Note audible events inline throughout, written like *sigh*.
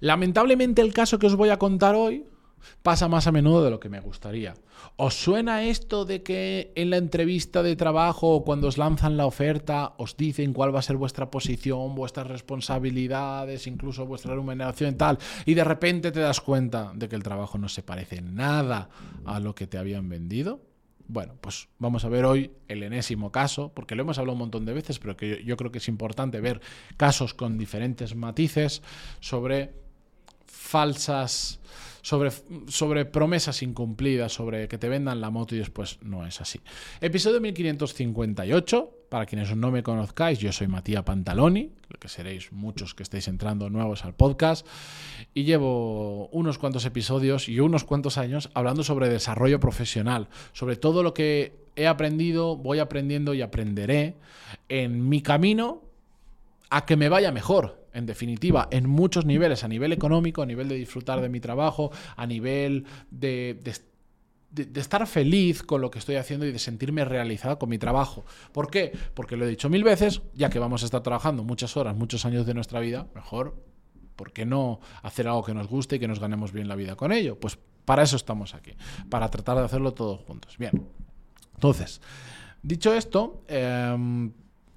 Lamentablemente el caso que os voy a contar hoy pasa más a menudo de lo que me gustaría. ¿Os suena esto de que en la entrevista de trabajo o cuando os lanzan la oferta os dicen cuál va a ser vuestra posición, vuestras responsabilidades, incluso vuestra remuneración y tal, y de repente te das cuenta de que el trabajo no se parece nada a lo que te habían vendido? Bueno, pues vamos a ver hoy el enésimo caso, porque lo hemos hablado un montón de veces, pero que yo, creo que es importante ver casos con diferentes matices sobre falsas sobre, sobre promesas incumplidas, sobre que te vendan la moto y después no es así. Episodio 1558. Para quienes no me conozcáis, yo soy Matías Pantaloni, lo que seréis muchos que estéis entrando nuevos al podcast, y llevo unos cuantos episodios y unos cuantos años hablando sobre desarrollo profesional, sobre todo lo que he aprendido, voy aprendiendo y aprenderé en mi camino a que me vaya mejor, en definitiva, en muchos niveles, a nivel económico, a nivel de disfrutar de mi trabajo, a nivel de, estar feliz con lo que estoy haciendo y de sentirme realizado con mi trabajo. ¿Por qué? Porque lo he dicho mil veces, ya que vamos a estar trabajando muchas horas, muchos años de nuestra vida, mejor, ¿por qué no hacer algo que nos guste y que nos ganemos bien la vida con ello? Pues para eso estamos aquí, para tratar de hacerlo todos juntos. Bien, entonces, dicho esto, em,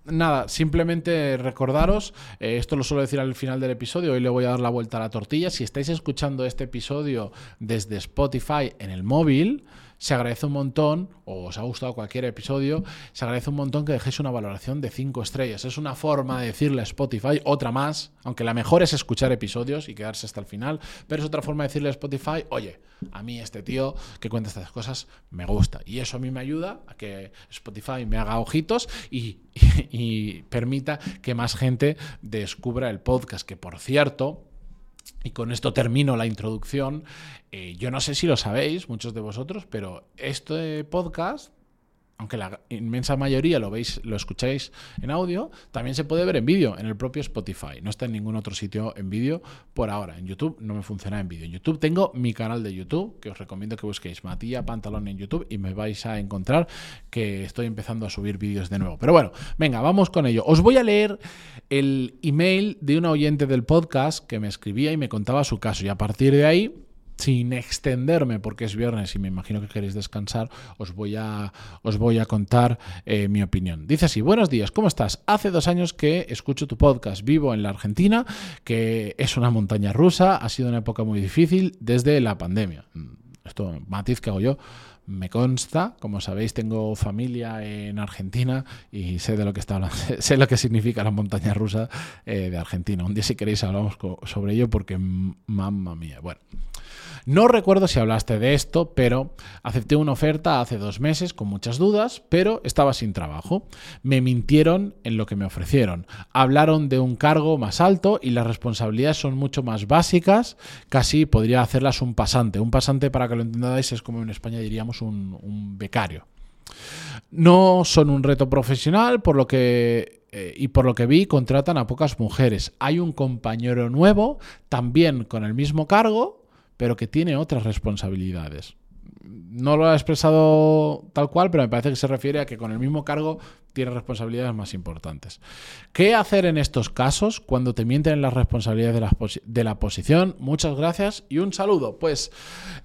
Nada, simplemente recordaros, eh, esto lo suelo decir al final del episodio, hoy le voy a dar la vuelta a la tortilla, si estáis escuchando este episodio desde Spotify en el móvil, se agradece un montón, o os ha gustado cualquier episodio, se agradece un montón que dejéis una valoración de 5 estrellas. Es una forma de decirle a Spotify, otra más, aunque la mejor es escuchar episodios y quedarse hasta el final, pero es otra forma de decirle a Spotify, oye, a mí este tío que cuenta estas cosas me gusta. Y eso a mí me ayuda a que Spotify me haga ojitos y, *laughs* y permita que más gente descubra el podcast, que por cierto, y con esto termino la introducción. Eh, yo no sé si lo sabéis, muchos de vosotros, pero este podcast aunque la inmensa mayoría lo veis, lo escucháis en audio, también se puede ver en vídeo en el propio Spotify. No está en ningún otro sitio en vídeo por ahora. En YouTube no me funciona en vídeo. En YouTube tengo mi canal de YouTube, que os recomiendo que busquéis Matías Pantalón en YouTube y me vais a encontrar que estoy empezando a subir vídeos de nuevo. Pero bueno, venga, vamos con ello. Os voy a leer el email de un oyente del podcast que me escribía y me contaba su caso. Y a partir de ahí sin extenderme, porque es viernes y me imagino que queréis descansar, os voy a, os voy a contar eh, mi opinión. Dice así, buenos días, ¿cómo estás? Hace dos años que escucho tu podcast, vivo en la Argentina, que es una montaña rusa, ha sido una época muy difícil desde la pandemia. Mm, esto, matiz que hago yo, me consta, como sabéis, tengo familia en Argentina y sé de lo que está hablando, *laughs* sé lo que significa la montaña rusa eh, de Argentina. Un día si queréis hablamos sobre ello porque mamma mía. Bueno, no recuerdo si hablaste de esto, pero acepté una oferta hace dos meses con muchas dudas, pero estaba sin trabajo. Me mintieron en lo que me ofrecieron. Hablaron de un cargo más alto y las responsabilidades son mucho más básicas. Casi podría hacerlas un pasante. Un pasante, para que lo entendáis, es como en España diríamos un, becario. No son un reto profesional, por lo que eh, y por lo que vi contratan a pocas mujeres. Hay un compañero nuevo, también con el mismo cargo, pero que tiene otras responsabilidades. No lo ha expresado tal cual, pero me parece que se refiere a que con el mismo cargo tiene responsabilidades más importantes. ¿Qué hacer en estos casos cuando te mienten en las responsabilidades de la, posición? Muchas gracias y un saludo. Pues,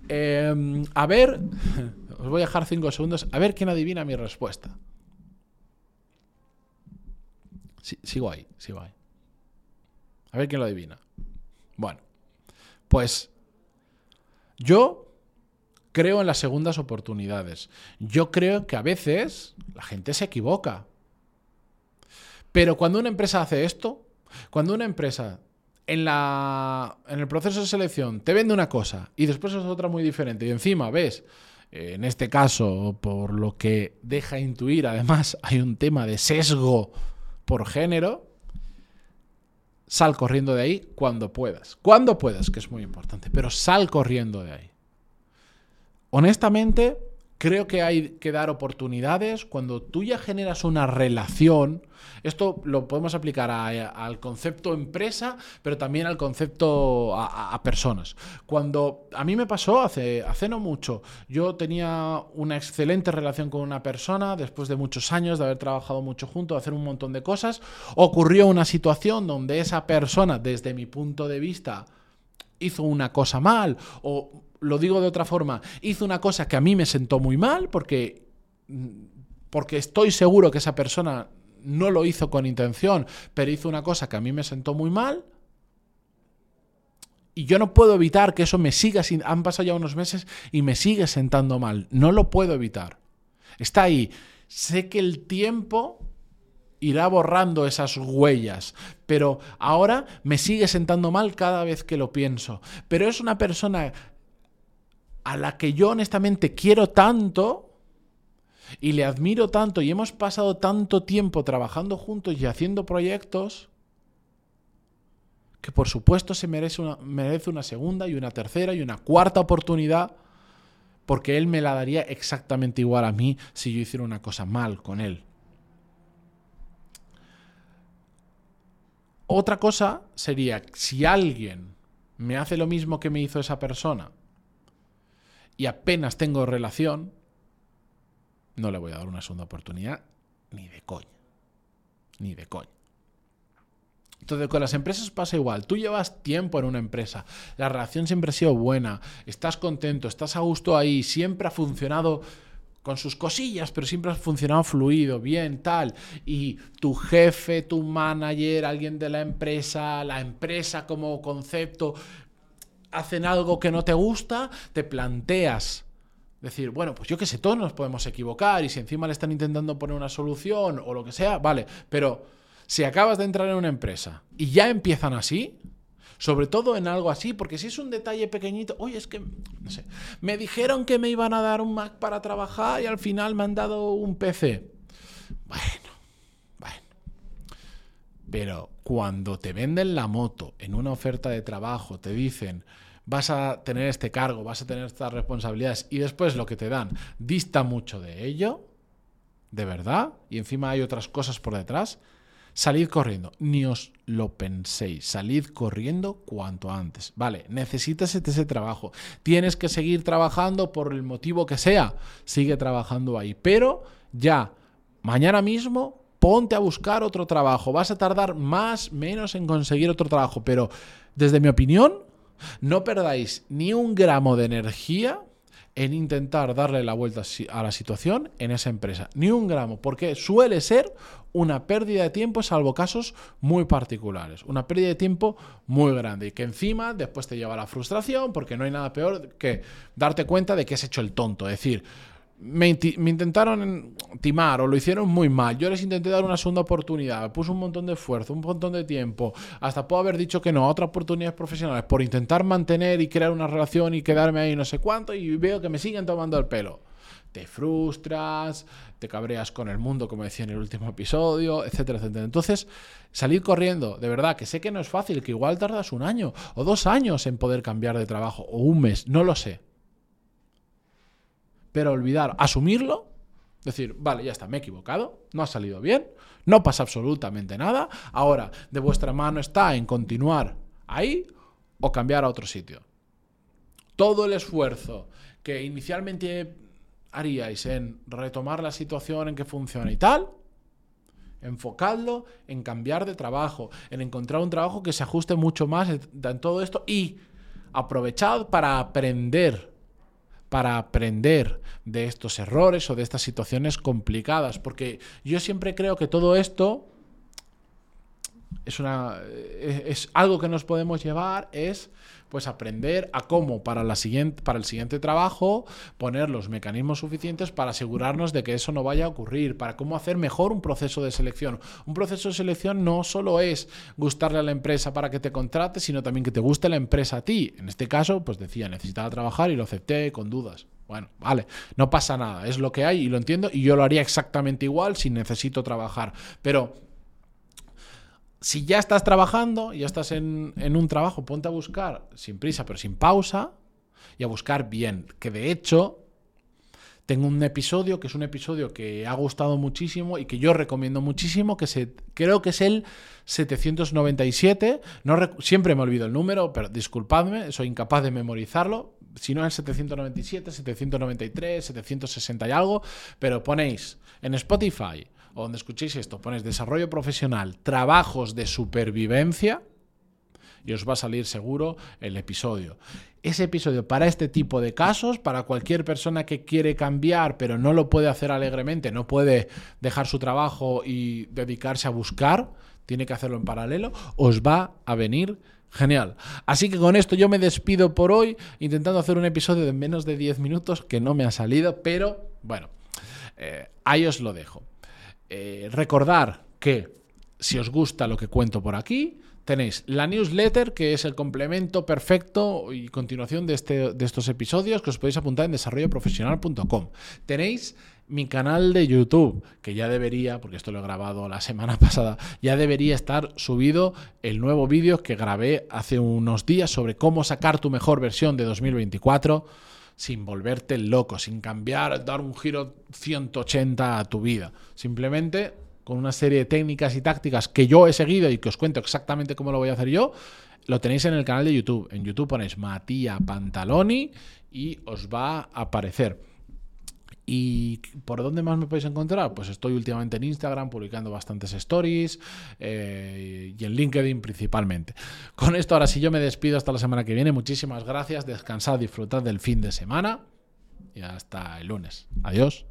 em, a ver, *laughs* os voy a dejar cinco segundos, a ver quién adivina mi respuesta. sigo ahí, sigo ahí. A ver quién lo adivina. Bueno, pues yo creo en las segundas oportunidades. Yo creo que a veces la gente se equivoca. Pero cuando una empresa hace esto, cuando una empresa en, la, en el proceso de selección te vende una cosa y después es otra muy diferente y encima ves, en este caso, por lo que deja intuir, además *laughs* hay un tema de sesgo por género, sal corriendo de ahí cuando puedas. Cuando puedas, que es muy importante, pero sal corriendo de ahí. Honestamente, creo que hay que dar oportunidades cuando tú ya generas una relación. Esto lo podemos aplicar al concepto empresa, pero también al concepto a, personas. Cuando a mí me pasó hace, hace no mucho, yo tenía una excelente relación con una persona después de muchos años de haber trabajado mucho juntos, de hacer un montón de cosas, ocurrió una situación donde esa persona, desde mi punto de vista, hizo una cosa mal o lo digo de otra forma, hizo una cosa que a mí me sentó muy mal porque porque estoy seguro que esa persona no lo hizo con intención, pero hizo una cosa que a mí me sentó muy mal. Y yo no puedo evitar que eso me siga, han pasado ya unos meses y me sigue sentando mal. No lo puedo evitar. Está ahí. Sé que el tiempo irá borrando esas huellas, pero ahora me sigue sentando mal cada vez que lo pienso. Pero es una persona a la que yo honestamente quiero tanto y le admiro tanto y hemos pasado tanto tiempo trabajando juntos y haciendo proyectos que por supuesto se merece una, merece una segunda y una tercera y una cuarta oportunidad porque él me la daría exactamente igual a mí si yo hiciera una cosa mal con él. Otra cosa sería, si alguien me hace lo mismo que me hizo esa persona y apenas tengo relación, no le voy a dar una segunda oportunidad ni de coña. Ni de coña. Entonces, con las empresas pasa igual. Tú llevas tiempo en una empresa, la relación siempre ha sido buena, estás contento, estás a gusto ahí, siempre ha funcionado con sus cosillas, pero siempre ha funcionado fluido, bien, tal. Y tu jefe, tu manager, alguien de la empresa, la empresa como concepto, hacen algo que no te gusta, te planteas decir, bueno, pues yo qué sé, todos nos podemos equivocar y si encima le están intentando poner una solución o lo que sea, vale, pero si acabas de entrar en una empresa y ya empiezan así, sobre todo en algo así, porque si es un detalle pequeñito, oye, es que, no sé, me dijeron que me iban a dar un Mac para trabajar y al final me han dado un PC. Bueno, bueno. Pero cuando te venden la moto en una oferta de trabajo, te dicen, vas a tener este cargo, vas a tener estas responsabilidades y después lo que te dan dista mucho de ello, de verdad, y encima hay otras cosas por detrás, salid corriendo, ni os lo penséis, salid corriendo cuanto antes. Vale, necesitas ese trabajo, tienes que seguir trabajando por el motivo que sea, sigue trabajando ahí, pero ya, mañana mismo ponte a buscar otro trabajo. Vas a tardar más, menos en conseguir otro trabajo, pero desde mi opinión, no perdáis ni un gramo de energía en intentar darle la vuelta a la situación en esa empresa. Ni un gramo, porque suele ser una pérdida de tiempo, salvo casos muy particulares. Una pérdida de tiempo muy grande y que encima después te lleva a la frustración porque no hay nada peor que darte cuenta de que has hecho el tonto. Es decir, me, intentaron timar o lo hicieron muy mal. Yo les intenté dar una segunda oportunidad, puse un montón de esfuerzo, un montón de tiempo, hasta puedo haber dicho que no a otras oportunidades profesionales por intentar mantener y crear una relación y quedarme ahí no sé cuánto y veo que me siguen tomando el pelo. Te frustras, te cabreas con el mundo, como decía en el último episodio, etcétera, etcétera. Entonces, salir corriendo, de verdad, que sé que no es fácil, que igual tardas un año o dos años en poder cambiar de trabajo, o un mes, no lo sé pero olvidar, asumirlo, decir, vale, ya está, me he equivocado, no ha salido bien, no pasa absolutamente nada, ahora de vuestra mano está en continuar ahí o cambiar a otro sitio. Todo el esfuerzo que inicialmente haríais en retomar la situación en que funciona y tal, enfocadlo en cambiar de trabajo, en encontrar un trabajo que se ajuste mucho más en todo esto y aprovechad para aprender para aprender de estos errores o de estas situaciones complicadas, porque yo siempre creo que todo esto es, una, es, algo que nos podemos llevar, es pues aprender a cómo para, la siguiente, para el siguiente trabajo poner los mecanismos suficientes para asegurarnos de que eso no vaya a ocurrir, para cómo hacer mejor un proceso de selección. Un proceso de selección no solo es gustarle a la empresa para que te contrate, sino también que te guste la empresa a ti. En este caso, pues decía, necesitaba trabajar y lo acepté con dudas. Bueno, vale, no pasa nada, es lo que hay y lo entiendo y yo lo haría exactamente igual si necesito trabajar. Pero si ya estás trabajando, ya estás en, un trabajo, ponte a buscar sin prisa, pero sin pausa, y a buscar bien. Que de hecho, tengo un episodio que es un episodio que ha gustado muchísimo y que yo recomiendo muchísimo, que creo que es el 797. No siempre me olvido el número, pero disculpadme, soy incapaz de memorizarlo. Si no es el 797, 793, 760 y algo, pero ponéis en Spotify o donde escuchéis esto, pones desarrollo profesional, trabajos de supervivencia y os va a salir seguro el episodio. Ese episodio para este tipo de casos, para cualquier persona que quiere cambiar pero no lo puede hacer alegremente, no puede dejar su trabajo y dedicarse a buscar, tiene que hacerlo en paralelo, os va a venir Genial. Así que con esto yo me despido por hoy, intentando hacer un episodio de menos de 10 minutos, que no me ha salido, pero bueno, eh, ahí os lo dejo. Eh, recordar que si os gusta lo que cuento por aquí, tenéis la newsletter, que es el complemento perfecto y continuación de, este, de estos episodios, que os podéis apuntar en desarrolloprofesional.com. Tenéis mi canal de YouTube, que ya debería, porque esto lo he grabado la semana *laughs* pasada, ya debería estar subido el nuevo vídeo que grabé hace unos días sobre cómo sacar tu mejor versión de 2024 sin volverte loco, sin cambiar, dar un giro 180 a tu vida. Simplemente con una serie de técnicas y tácticas que yo he seguido y que os cuento exactamente cómo lo voy a hacer yo, lo tenéis en el canal de YouTube. En YouTube ponéis Matías Pantaloni y os va a aparecer. ¿Y por dónde más me podéis encontrar? Pues estoy últimamente en Instagram publicando bastantes stories eh, y en LinkedIn principalmente. Con esto ahora sí yo me despido hasta la semana que viene. Muchísimas gracias, descansad, disfrutad del fin de semana y hasta el lunes. Adiós.